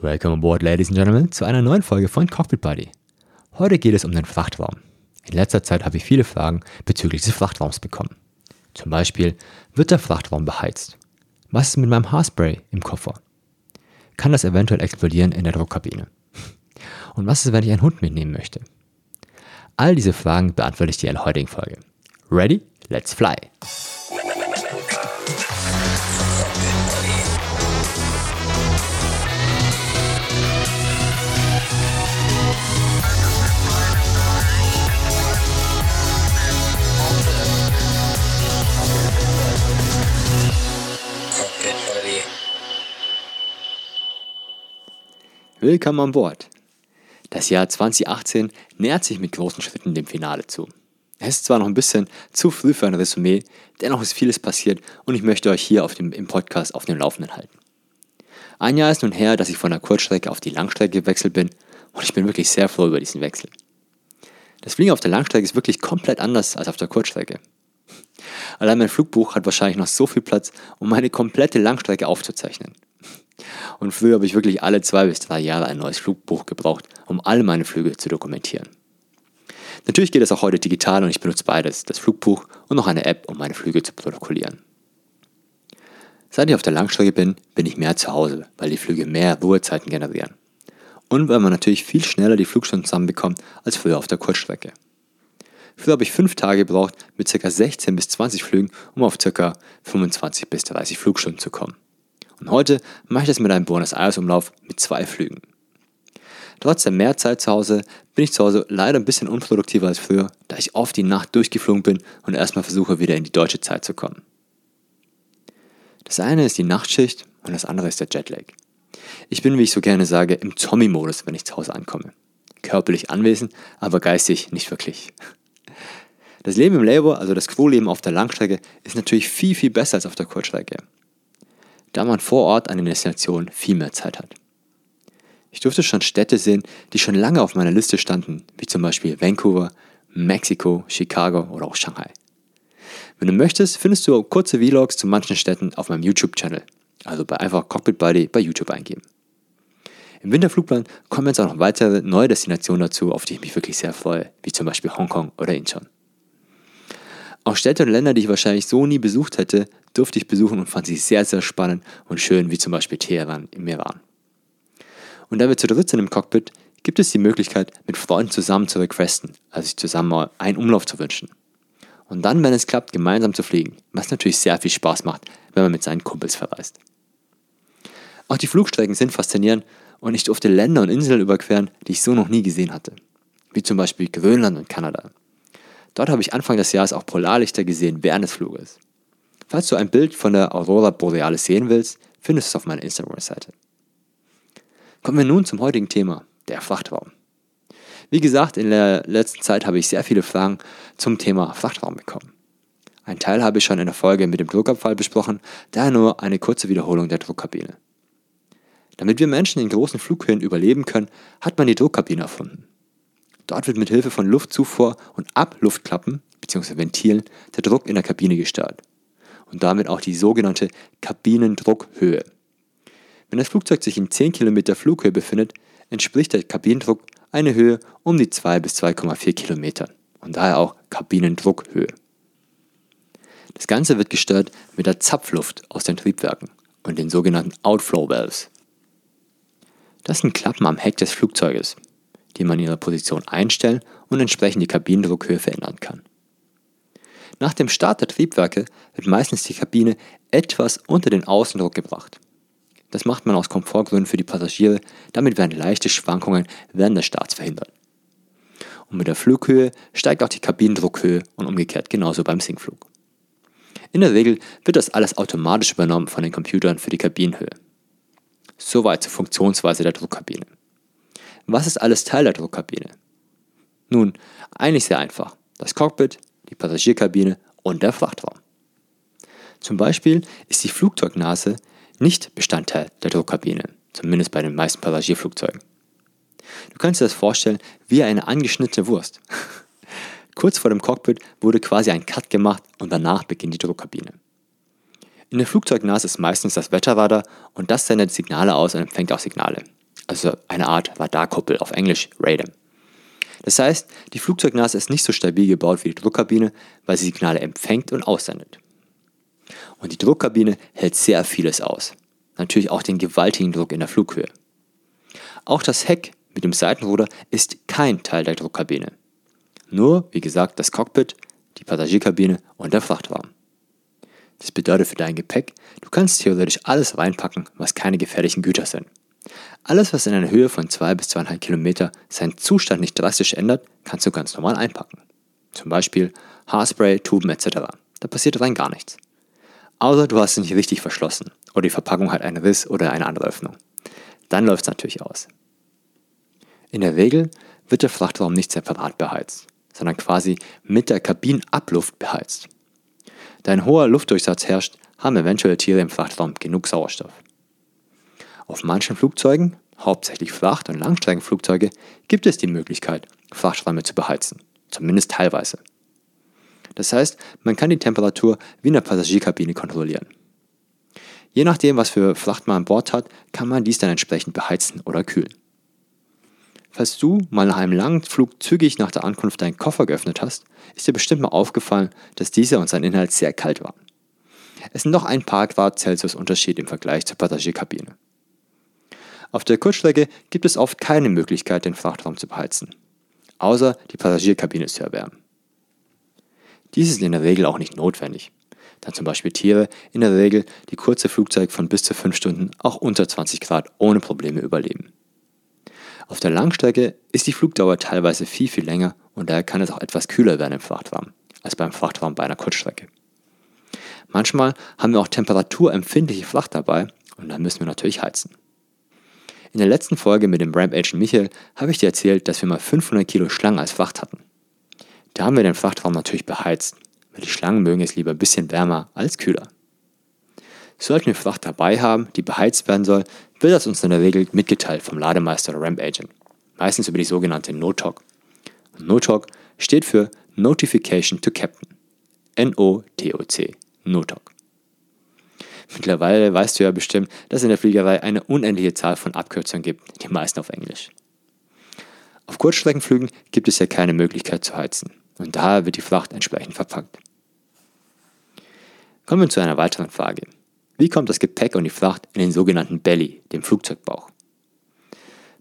Welcome aboard, ladies and gentlemen, zu einer neuen Folge von Cockpit Buddy. Heute geht es um den Frachtraum. In letzter Zeit habe ich viele Fragen bezüglich des Frachtraums bekommen. Zum Beispiel, wird der Frachtraum beheizt? Was ist mit meinem Haarspray im Koffer? Kann das eventuell explodieren in der Druckkabine? Und was ist, wenn ich einen Hund mitnehmen möchte? All diese Fragen beantworte ich dir in der heutigen Folge. Ready? Let's fly! Willkommen an Bord. Das Jahr 2018 nähert sich mit großen Schritten dem Finale zu. Es ist zwar noch ein bisschen zu früh für ein Resümee, dennoch ist vieles passiert und ich möchte euch hier auf dem, im Podcast auf dem Laufenden halten. Ein Jahr ist nun her, dass ich von der Kurzstrecke auf die Langstrecke gewechselt bin und ich bin wirklich sehr froh über diesen Wechsel. Das Fliegen auf der Langstrecke ist wirklich komplett anders als auf der Kurzstrecke. Allein mein Flugbuch hat wahrscheinlich noch so viel Platz, um meine komplette Langstrecke aufzuzeichnen. Und früher habe ich wirklich alle zwei bis drei Jahre ein neues Flugbuch gebraucht, um alle meine Flüge zu dokumentieren. Natürlich geht es auch heute digital und ich benutze beides, das Flugbuch und noch eine App, um meine Flüge zu protokollieren. Seit ich auf der Langstrecke bin, bin ich mehr zu Hause, weil die Flüge mehr Ruhezeiten generieren. Und weil man natürlich viel schneller die Flugstunden zusammenbekommt als früher auf der Kurzstrecke. Früher habe ich fünf Tage gebraucht mit ca. 16 bis 20 Flügen, um auf ca. 25 bis 30 Flugstunden zu kommen. Und heute mache ich das mit einem Buenos Aires Umlauf mit zwei Flügen. Trotz der Mehrzeit zu Hause bin ich zu Hause leider ein bisschen unproduktiver als früher, da ich oft die Nacht durchgeflogen bin und erstmal versuche, wieder in die deutsche Zeit zu kommen. Das eine ist die Nachtschicht und das andere ist der Jetlag. Ich bin, wie ich so gerne sage, im Zombie-Modus, wenn ich zu Hause ankomme. Körperlich anwesend, aber geistig nicht wirklich. Das Leben im Labor, also das Quo-Leben auf der Langstrecke, ist natürlich viel, viel besser als auf der Kurzstrecke da man vor Ort an den Destinationen viel mehr Zeit hat. Ich durfte schon Städte sehen, die schon lange auf meiner Liste standen, wie zum Beispiel Vancouver, Mexiko, Chicago oder auch Shanghai. Wenn du möchtest, findest du kurze Vlogs zu manchen Städten auf meinem YouTube-Channel. Also bei einfach Cockpit Buddy bei YouTube eingeben. Im Winterflugplan kommen jetzt auch noch weitere neue Destinationen dazu, auf die ich mich wirklich sehr freue, wie zum Beispiel Hongkong oder Incheon. Auch Städte und Länder, die ich wahrscheinlich so nie besucht hätte, durfte ich besuchen und fand sie sehr, sehr spannend und schön, wie zum Beispiel Teheran im Iran. Und da wir zu dritt sind im Cockpit, gibt es die Möglichkeit, mit Freunden zusammen zu requesten, also sich zusammen mal einen Umlauf zu wünschen. Und dann, wenn es klappt, gemeinsam zu fliegen, was natürlich sehr viel Spaß macht, wenn man mit seinen Kumpels verreist. Auch die Flugstrecken sind faszinierend und ich durfte Länder und Inseln überqueren, die ich so noch nie gesehen hatte, wie zum Beispiel Grönland und Kanada. Dort habe ich Anfang des Jahres auch Polarlichter gesehen während des Fluges. Falls du ein Bild von der Aurora Borealis sehen willst, findest du es auf meiner Instagram-Seite. Kommen wir nun zum heutigen Thema, der Frachtraum. Wie gesagt, in der letzten Zeit habe ich sehr viele Fragen zum Thema Frachtraum bekommen. Ein Teil habe ich schon in der Folge mit dem Druckabfall besprochen, daher nur eine kurze Wiederholung der Druckkabine. Damit wir Menschen in großen Flughöhen überleben können, hat man die Druckkabine erfunden. Dort wird mit Hilfe von Luftzufuhr und Abluftklappen bzw. Ventilen der Druck in der Kabine gesteuert und damit auch die sogenannte Kabinendruckhöhe. Wenn das Flugzeug sich in 10 Kilometer Flughöhe befindet, entspricht der Kabinendruck eine Höhe um die 2 bis 2,4 Kilometer und daher auch Kabinendruckhöhe. Das Ganze wird gesteuert mit der Zapfluft aus den Triebwerken und den sogenannten Outflow Valves. Das sind Klappen am Heck des Flugzeuges die man in ihrer Position einstellen und entsprechend die Kabinendruckhöhe verändern kann. Nach dem Start der Triebwerke wird meistens die Kabine etwas unter den Außendruck gebracht. Das macht man aus Komfortgründen für die Passagiere, damit werden leichte Schwankungen während des Starts verhindert. Und mit der Flughöhe steigt auch die Kabinendruckhöhe und umgekehrt genauso beim Sinkflug. In der Regel wird das alles automatisch übernommen von den Computern für die Kabinenhöhe. Soweit zur Funktionsweise der Druckkabine. Was ist alles Teil der Druckkabine? Nun, eigentlich sehr einfach. Das Cockpit, die Passagierkabine und der Frachtraum. Zum Beispiel ist die Flugzeugnase nicht Bestandteil der Druckkabine, zumindest bei den meisten Passagierflugzeugen. Du kannst dir das vorstellen wie eine angeschnittene Wurst. Kurz vor dem Cockpit wurde quasi ein Cut gemacht und danach beginnt die Druckkabine. In der Flugzeugnase ist meistens das Wetterradar und das sendet Signale aus und empfängt auch Signale. also eine Art Radarkuppel, auf Englisch Radar. Das heißt, die Flugzeugnase ist nicht so stabil gebaut wie die Druckkabine, weil sie Signale empfängt und aussendet. Und die Druckkabine hält sehr vieles aus. Natürlich auch den gewaltigen Druck in der Flughöhe. Auch das Heck mit dem Seitenruder ist kein Teil der Druckkabine. Nur, wie gesagt, das Cockpit, die Passagierkabine und der Frachtraum. Das bedeutet für dein Gepäck, du kannst theoretisch alles reinpacken, was keine gefährlichen Güter sind. Alles, was in einer Höhe von 2 bis 2,5 Kilometer seinen Zustand nicht drastisch ändert, kannst du ganz normal einpacken. Zum Beispiel Haarspray, Tuben etc. Da passiert rein gar nichts. Außer du hast es nicht richtig verschlossen oder die Verpackung hat einen Riss oder eine andere Öffnung. Dann läuft es natürlich aus. In der Regel wird der Frachtraum nicht separat beheizt, sondern quasi mit der Kabinenabluft beheizt. Da ein hoher Luftdurchsatz herrscht, haben eventuell Tiere im Frachtraum genug Sauerstoff. Auf manchen Flugzeugen, hauptsächlich Fracht- und Langstreckenflugzeuge, gibt es die Möglichkeit, Frachträume zu beheizen, zumindest teilweise. Das heißt, man kann die Temperatur wie in der Passagierkabine kontrollieren. Je nachdem, was für Fracht man an Bord hat, kann man dies dann entsprechend beheizen oder kühlen. Falls du mal nach einem langen Flug zügig nach der Ankunft deinen Koffer geöffnet hast, ist dir bestimmt mal aufgefallen, dass dieser und sein Inhalt sehr kalt waren. Es sind noch ein paar Grad Celsius Unterschied im Vergleich zur Passagierkabine. Auf der Kurzstrecke gibt es oft keine Möglichkeit, den Frachtraum zu beheizen, außer die Passagierkabine zu erwärmen. Dies ist in der Regel auch nicht notwendig, da zum Beispiel Tiere in der Regel die kurze Flugzeit von bis zu 5 Stunden auch unter 20 Grad ohne Probleme überleben. Auf der Langstrecke ist die Flugdauer teilweise viel, viel länger und daher kann es auch etwas kühler werden im Frachtraum als beim Frachtraum bei einer Kurzstrecke. Manchmal haben wir auch temperaturempfindliche Fracht dabei und dann müssen wir natürlich heizen. In der letzten Folge mit dem Ramp Agent Michael habe ich dir erzählt, dass wir mal 500 Kilo Schlangen als Fracht hatten. Da haben wir den Frachtraum natürlich beheizt, weil die Schlangen mögen es lieber ein bisschen wärmer als kühler. Sollten wir Fracht dabei haben, die beheizt werden soll, wird das uns in der Regel mitgeteilt vom Lademeister oder Ramp Agent, meistens über die sogenannte NOTOC. NOTOC steht für Notification to Captain. N-O-T-O-C. NOTOC. Mittlerweile weißt du ja bestimmt, dass es in der Fliegerei eine unendliche Zahl von Abkürzungen gibt, die meisten auf Englisch. Auf Kurzstreckenflügen gibt es ja keine Möglichkeit zu heizen und daher wird die Fracht entsprechend verpackt. Kommen wir zu einer weiteren Frage. Wie kommt das Gepäck und die Fracht in den sogenannten Belly, dem Flugzeugbauch?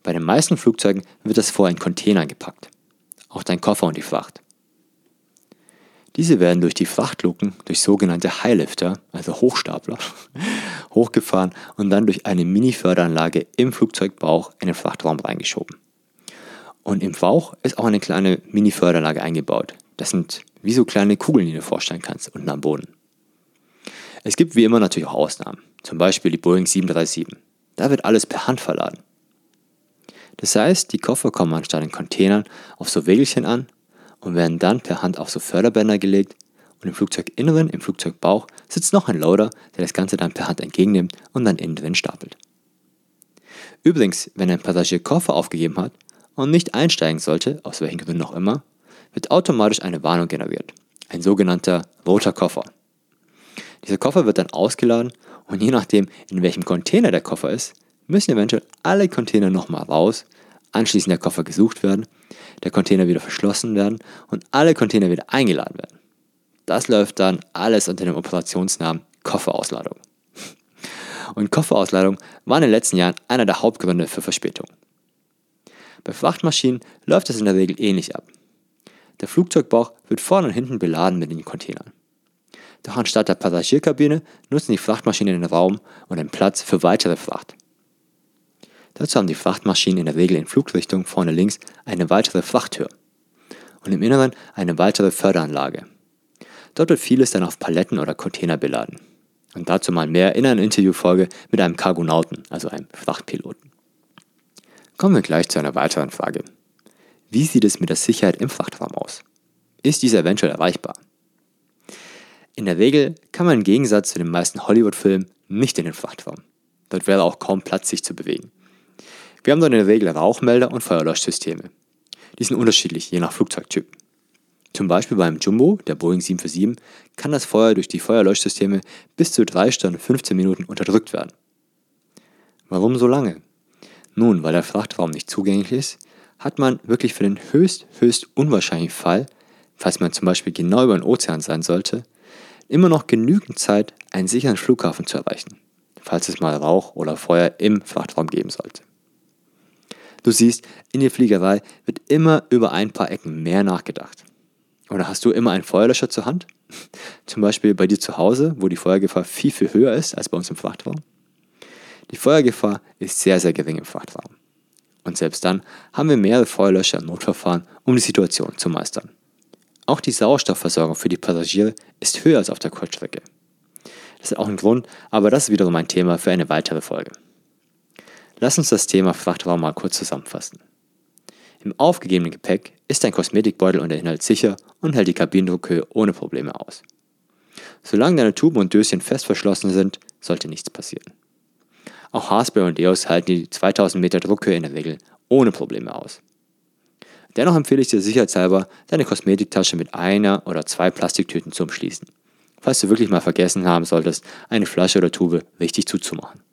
Bei den meisten Flugzeugen wird das vor in Container gepackt. Auch dein Koffer und die Fracht. Diese werden durch die Frachtluken durch sogenannte Highlifter, also Hochstapler, hochgefahren und dann durch eine Mini-Förderanlage im Flugzeugbauch in den Frachtraum reingeschoben. Und im Bauch ist auch eine kleine Mini-Förderanlage eingebaut. Das sind wie so kleine Kugeln, die du dir vorstellen kannst, unten am Boden. Es gibt wie immer natürlich auch Ausnahmen, zum Beispiel die Boeing 737. Da wird alles per Hand verladen. Das heißt, die Koffer kommen anstatt in Containern auf so Wägelchen an und werden dann per Hand auf so Förderbänder gelegt und im Flugzeuginneren, im Flugzeugbauch, sitzt noch ein Loader, der das Ganze dann per Hand entgegennimmt und dann innen drin stapelt. Übrigens, wenn ein Passagier Koffer aufgegeben hat und nicht einsteigen sollte, aus welchen Gründen auch immer, wird automatisch eine Warnung generiert. Ein sogenannter roter Koffer. Dieser Koffer wird dann ausgeladen und je nachdem, in welchem Container der Koffer ist, müssen eventuell alle Container nochmal raus, anschließend der Koffer gesucht werden der Container wieder verschlossen werden und alle Container wieder eingeladen werden. Das läuft dann alles unter dem Operationsnamen Kofferausladung. Und Kofferausladung war in den letzten Jahren einer der Hauptgründe für Verspätungen. Bei Frachtmaschinen läuft es in der Regel ähnlich ab. Der Flugzeugbauch wird vorne und hinten beladen mit den Containern. Doch anstatt der Passagierkabine nutzen die Frachtmaschinen den Raum und den Platz für weitere Fracht. Dazu haben die Frachtmaschinen in der Regel in Flugrichtung vorne links eine weitere Frachttür und im Inneren eine weitere Förderanlage. Dort wird vieles dann auf Paletten oder Container beladen. Und dazu mal mehr in einer Interviewfolge mit einem Cargonauten, also einem Frachtpiloten. Kommen wir gleich zu einer weiteren Frage. Wie sieht es mit der Sicherheit im Frachtraum aus? Ist diese eventuell erreichbar? In der Regel kann man im Gegensatz zu den meisten Hollywood-Filmen nicht in den Frachtraum. Dort wäre auch kaum Platz, sich zu bewegen. Wir haben dort in der Regel Rauchmelder und Feuerleuchtsysteme. Die sind unterschiedlich, je nach Flugzeugtyp. Zum Beispiel beim Jumbo, der Boeing 747, kann das Feuer durch die Feuerleuchtsysteme bis zu 3 Stunden 15 Minuten unterdrückt werden. Warum so lange? Nun, weil der Frachtraum nicht zugänglich ist, hat man wirklich für den höchst, höchst unwahrscheinlichen Fall, falls man zum Beispiel genau über den Ozean sein sollte, immer noch genügend Zeit, einen sicheren Flughafen zu erreichen, falls es mal Rauch oder Feuer im Frachtraum geben sollte. Du siehst, in der Fliegerei wird immer über ein paar Ecken mehr nachgedacht. Oder hast du immer einen Feuerlöscher zur Hand? Zum Beispiel bei dir zu Hause, wo die Feuergefahr viel, viel höher ist als bei uns im Frachtraum. Die Feuergefahr ist sehr, sehr gering im Frachtraum. Und selbst dann haben wir mehrere Feuerlöscher im Notverfahren, um die Situation zu meistern. Auch die Sauerstoffversorgung für die Passagiere ist höher als auf der Kurzstrecke. Das ist auch ein Grund, aber das ist wiederum ein Thema für eine weitere Folge. Lass uns das Thema Frachtraum mal kurz zusammenfassen. Im aufgegebenen Gepäck ist ein Kosmetikbeutel und der Inhalt sicher und hält die Kabinendruckhöhe ohne Probleme aus. Solange deine Tuben und Döschen fest verschlossen sind, sollte nichts passieren. Auch Haarspray und Deos halten die 2000 Meter Druckhöhe in der Regel ohne Probleme aus. Dennoch empfehle ich dir sicherheitshalber, deine Kosmetiktasche mit einer oder zwei Plastiktüten zu umschließen, falls du wirklich mal vergessen haben solltest, eine Flasche oder Tube richtig zuzumachen.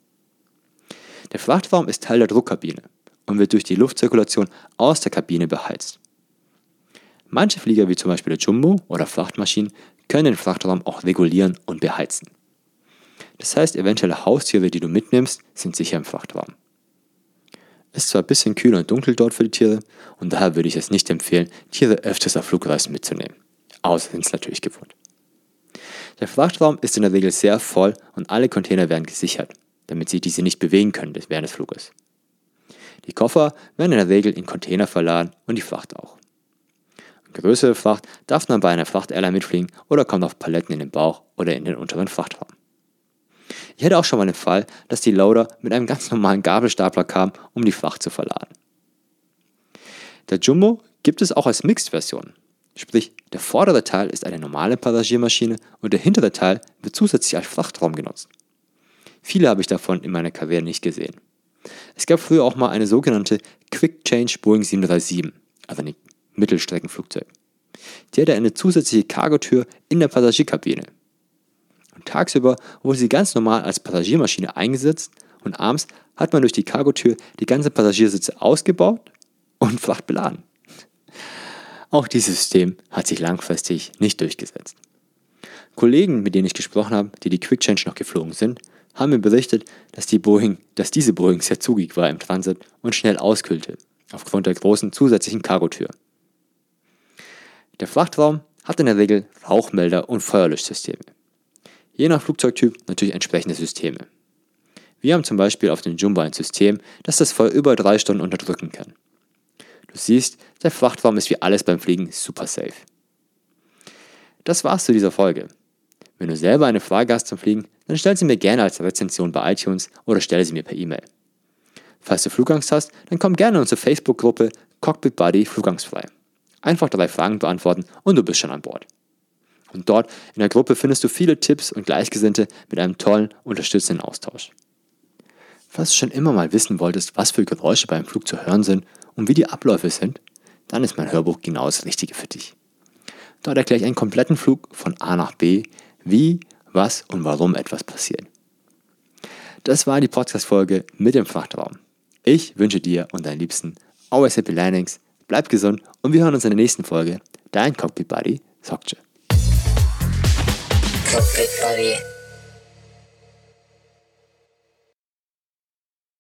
Der Frachtraum ist Teil der Druckkabine und wird durch die Luftzirkulation aus der Kabine beheizt. Manche Flieger, wie zum Beispiel der Jumbo oder Frachtmaschinen, können den Frachtraum auch regulieren und beheizen. Das heißt, eventuelle Haustiere, die du mitnimmst, sind sicher im Frachtraum. Es ist zwar ein bisschen kühl und dunkel dort für die Tiere und daher würde ich es nicht empfehlen, Tiere öfters auf Flugreisen mitzunehmen. Außer sind es natürlich gewohnt. Der Frachtraum ist in der Regel sehr voll und alle Container werden gesichert, damit sich diese nicht bewegen können während des Fluges. Die Koffer werden in der Regel in Container verladen und die Fracht auch. Eine größere Fracht darf dann bei einer Frachtairline mitfliegen oder kommt auf Paletten in den Bauch oder in den unteren Frachtraum. Ich hatte auch schon mal den Fall, dass die Loader mit einem ganz normalen Gabelstapler kamen, um die Fracht zu verladen. Der Jumbo gibt es auch als Mixed-Version. Sprich, der vordere Teil ist eine normale Passagiermaschine und der hintere Teil wird zusätzlich als Frachtraum genutzt. Viele habe ich davon in meiner Karriere nicht gesehen. Es gab früher auch mal eine sogenannte Quick Change Boeing 737, also ein Mittelstreckenflugzeug. Die hatte eine zusätzliche Cargotür in der Passagierkabine. Und tagsüber wurde sie ganz normal als Passagiermaschine eingesetzt und abends hat man durch die Cargotür die ganze Passagiersitze ausgebaut und Fracht beladen. Auch dieses System hat sich langfristig nicht durchgesetzt. Kollegen, mit denen ich gesprochen habe, die die Quick Change noch geflogen sind, haben mir berichtet, dass, die Boeing, dass diese Boeing sehr zugig war im Transit und schnell auskühlte, aufgrund der großen zusätzlichen Cargotür. Der Frachtraum hat in der Regel Rauchmelder und Feuerlöschsysteme. Je nach Flugzeugtyp natürlich entsprechende Systeme. Wir haben zum Beispiel auf dem Jumbo ein System, das das Feuer über drei Stunden unterdrücken kann. Du siehst, der Frachtraum ist wie alles beim Fliegen super safe. Das war's zu dieser Folge. Wenn du selber eine Frage hast zum Fliegen, dann stell sie mir gerne als Rezension bei iTunes oder stelle sie mir per E-Mail. Falls du Flugangst hast, dann komm gerne in unsere Facebook-Gruppe Cockpit Buddy Flugangstfrei. Einfach drei Fragen beantworten und du bist schon an Bord. Und dort in der Gruppe findest du viele Tipps und Gleichgesinnte mit einem tollen, unterstützenden Austausch. Falls du schon immer mal wissen wolltest, was für Geräusche beim Flug zu hören sind und wie die Abläufe sind, dann ist mein Hörbuch genau das Richtige für dich. Dort erkläre ich einen kompletten Flug von A nach B, wie, was und warum etwas passiert. Das war die Podcast-Folge mit dem Frachtraum. Ich wünsche dir und deinen Liebsten always happy landings, bleib gesund und wir hören uns in der nächsten Folge. Dein Cockpit Buddy, Sokje. Cockpit Buddy.